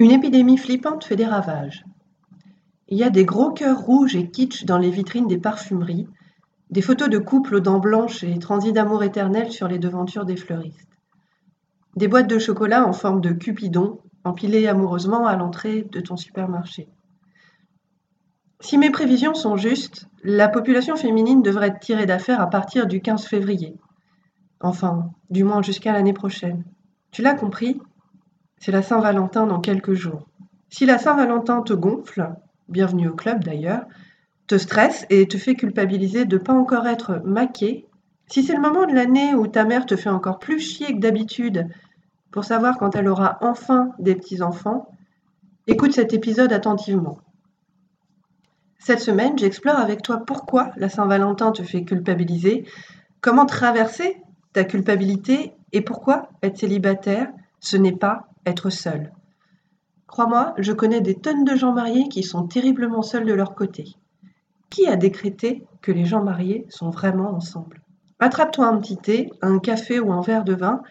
Une épidémie flippante fait des ravages. Il y a des gros cœurs rouges et kitsch dans les vitrines des parfumeries, des photos de couples aux dents blanches et transis d'amour éternel sur les devantures des fleuristes. Des boîtes de chocolat en forme de cupidon empilées amoureusement à l'entrée de ton supermarché. Si mes prévisions sont justes, la population féminine devrait être tirée d'affaire à partir du 15 février. Enfin, du moins jusqu'à l'année prochaine. Tu l'as compris C'est la Saint-Valentin dans quelques jours. Si la Saint-Valentin te gonfle, bienvenue au club d'ailleurs, te stresse et te fait culpabiliser de ne pas encore être maquée, si c'est le moment de l'année où ta mère te fait encore plus chier que d'habitude pour savoir quand elle aura enfin des petits-enfants, écoute cet épisode attentivement. Cette semaine, j'explore avec toi pourquoi la Saint-Valentin te fait culpabiliser, comment traverser ta culpabilité et pourquoi être célibataire, ce n'est pas être seul. Crois-moi, je connais des tonnes de gens mariés qui sont terriblement seuls de leur côté. Qui a décrété que les gens mariés sont vraiment ensemble? Attrape-toi un petit thé, un café ou un verre de vin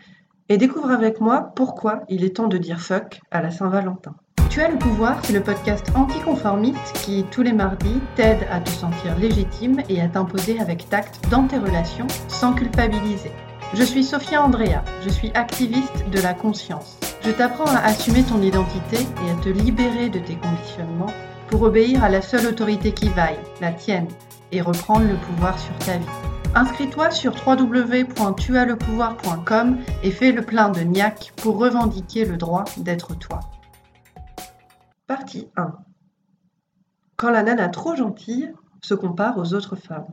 et découvre avec moi pourquoi il est temps de dire fuck à la Saint-Valentin. Tu as le pouvoir, c'est le podcast anticonformiste qui, tous les mardis, t'aide à te sentir légitime et à t'imposer avec tact dans tes relations sans culpabiliser. Je suis Sophia Andrea, je suis activiste de la conscience. Je t'apprends à assumer ton identité et à te libérer de tes conditionnements pour obéir à la seule autorité qui vaille, la tienne, et reprendre le pouvoir sur ta vie. Inscris-toi sur www.tuaslepouvoir.com et fais le plein de niac pour revendiquer le droit d'être toi. Partie 1. Quand la nana trop gentille se compare aux autres femmes.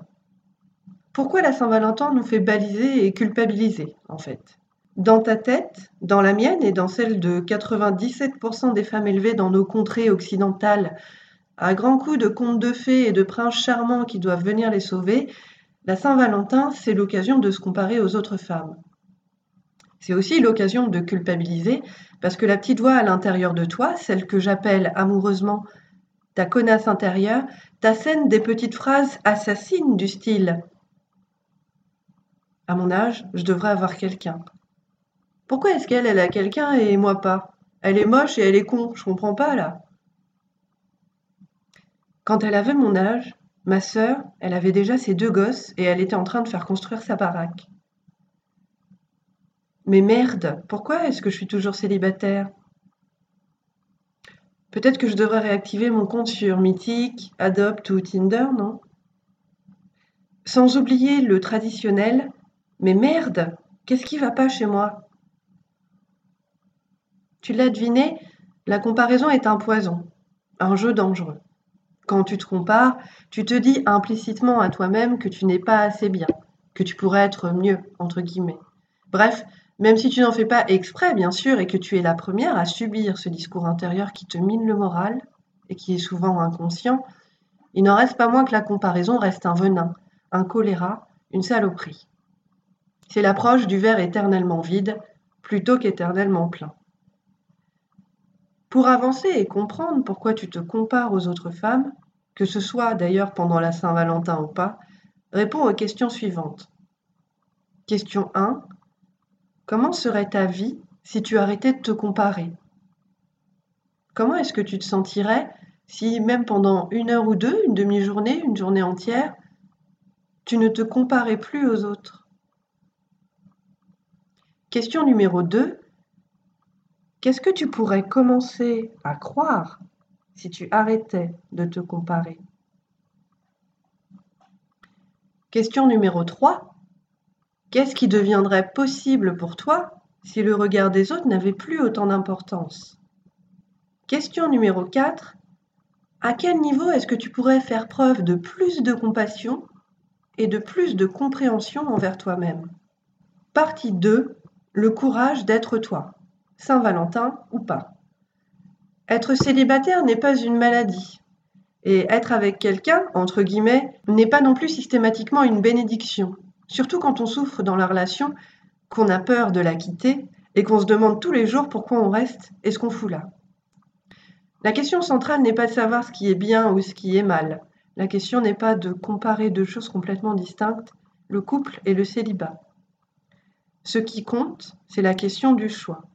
Pourquoi la Saint-Valentin nous fait baliser et culpabiliser, en fait? Dans ta tête, dans la mienne et dans celle de 97% des femmes élevées dans nos contrées occidentales, à grands coups de contes de fées et de princes charmants qui doivent venir les sauver, la Saint-Valentin, c'est l'occasion de se comparer aux autres femmes. C'est aussi l'occasion de culpabiliser parce que la petite voix à l'intérieur de toi, celle que j'appelle amoureusement ta connasse intérieure, t'assène des petites phrases assassines du style À mon âge, je devrais avoir quelqu'un. Pourquoi est-ce qu'elle, elle a quelqu'un et moi pas? Elle est moche et elle est con, je comprends pas là. Quand elle avait mon âge, ma sœur, elle avait déjà ses deux gosses et elle était en train de faire construire sa baraque. Mais merde, pourquoi est-ce que je suis toujours célibataire? Peut-être que je devrais réactiver mon compte sur Mythique, Adopt ou Tinder, non? Sans oublier le traditionnel, mais merde, qu'est-ce qui va pas chez moi? Tu l'as deviné, la comparaison est un poison, un jeu dangereux. Quand tu te compares, tu te dis implicitement à toi-même que tu n'es pas assez bien, que tu pourrais être mieux, entre guillemets. Bref, même si tu n'en fais pas exprès, bien sûr, et que tu es la première à subir ce discours intérieur qui te mine le moral et qui est souvent inconscient, il n'en reste pas moins que la comparaison reste un venin, un choléra, une saloperie. C'est l'approche du verre éternellement vide plutôt qu'éternellement plein. Pour avancer et comprendre pourquoi tu te compares aux autres femmes, que ce soit d'ailleurs pendant la Saint-Valentin ou pas, réponds aux questions suivantes. Question 1. Comment serait ta vie si tu arrêtais de te comparer? Comment est-ce que tu te sentirais si même pendant une heure ou deux, une demi-journée, une journée entière, tu ne te comparais plus aux autres? Question numéro 2. Qu'est-ce que tu pourrais commencer à croire si tu arrêtais de te comparer? Question numéro 3. Qu'est-ce qui deviendrait possible pour toi si le regard des autres n'avait plus autant d'importance? Question numéro 4. À quel niveau est-ce que tu pourrais faire preuve de plus de compassion et de plus de compréhension envers toi-même? Partie 2. Le courage d'être toi. Saint-Valentin ou pas. Être célibataire n'est pas une maladie. Et être avec quelqu'un, entre guillemets, n'est pas non plus systématiquement une bénédiction surtout quand on souffre dans la relation, qu'on a peur de la quitter et qu'on se demande tous les jours pourquoi on reste et ce qu'on fout là. La question centrale n'est pas de savoir ce qui est bien ou ce qui est mal. La question n'est pas de comparer deux choses complètement distinctes, le couple et le célibat. Ce qui compte, c'est la question du choix.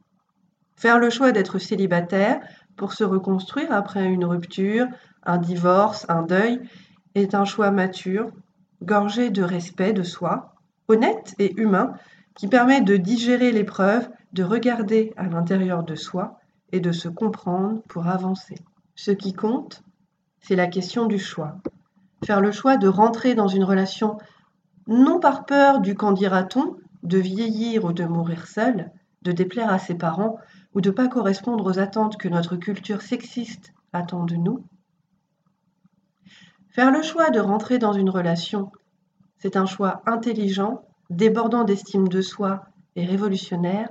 Faire le choix d'être célibataire pour se reconstruire après une rupture, un divorce, un deuil, est un choix mature, gorgé de respect de soi, honnête et humain, qui permet de digérer l'épreuve, de regarder à l'intérieur de soi et de se comprendre pour avancer. Ce qui compte, c'est la question du choix. Faire le choix de rentrer dans une relation non par peur du qu'en dira-t-on, de vieillir ou de mourir seul, de déplaire à ses parents ou de ne pas correspondre aux attentes que notre culture sexiste attend de nous? Faire le choix de rentrer dans une relation, c'est un choix intelligent, débordant d'estime de soi et révolutionnaire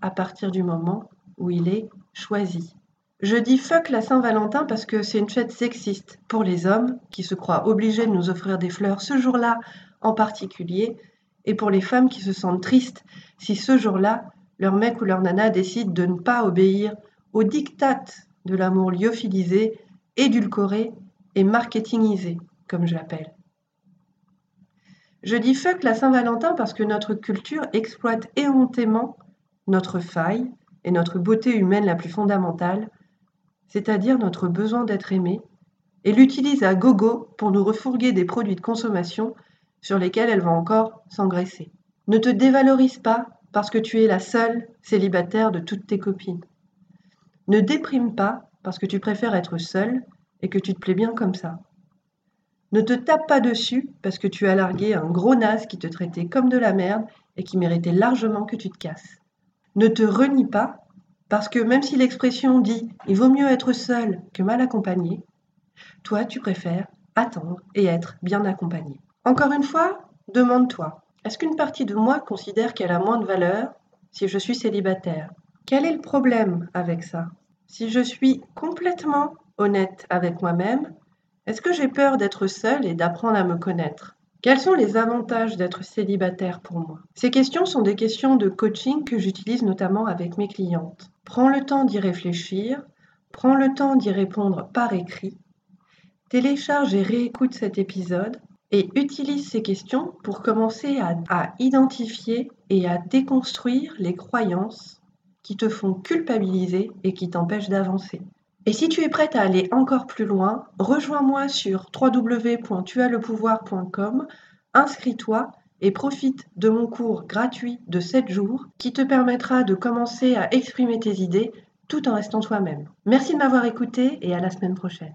à partir du moment où il est choisi. Je dis fuck la Saint-Valentin parce que c'est une fête sexiste pour les hommes qui se croient obligés de nous offrir des fleurs ce jour-là en particulier et pour les femmes qui se sentent tristes si ce jour-là leur mec ou leur nana décide de ne pas obéir aux dictates de l'amour lyophilisé, édulcoré et marketingisé, comme je l'appelle. Je dis fuck la Saint-Valentin parce que notre culture exploite éhontément notre faille et notre beauté humaine la plus fondamentale, c'est-à-dire notre besoin d'être aimé, et l'utilise à gogo pour nous refourguer des produits de consommation sur lesquels elle va encore s'engraisser. Ne te dévalorise pas parce que tu es la seule célibataire de toutes tes copines. Ne déprime pas parce que tu préfères être seule et que tu te plais bien comme ça. Ne te tape pas dessus parce que tu as largué un gros naze qui te traitait comme de la merde et qui méritait largement que tu te casses. Ne te renie pas parce que même si l'expression dit il vaut mieux être seul que mal accompagné, toi tu préfères attendre et être bien accompagné. Encore une fois, demande-toi, est-ce qu'une partie de moi considère qu'elle a moins de valeur si je suis célibataire? Quel est le problème avec ça? Si je suis complètement honnête avec moi-même, est-ce que j'ai peur d'être seule et d'apprendre à me connaître? Quels sont les avantages d'être célibataire pour moi? Ces questions sont des questions de coaching que j'utilise notamment avec mes clientes. Prends le temps d'y réfléchir, prends le temps d'y répondre par écrit, télécharge et réécoute cet épisode et utilise ces questions pour commencer à, identifier et à déconstruire les croyances qui te font culpabiliser et qui t'empêchent d'avancer. Et si tu es prête à aller encore plus loin, rejoins-moi sur www.tuaslepouvoir.com, inscris-toi et profite de mon cours gratuit de 7 jours qui te permettra de commencer à exprimer tes idées tout en restant toi-même. Merci de m'avoir écouté et à la semaine prochaine.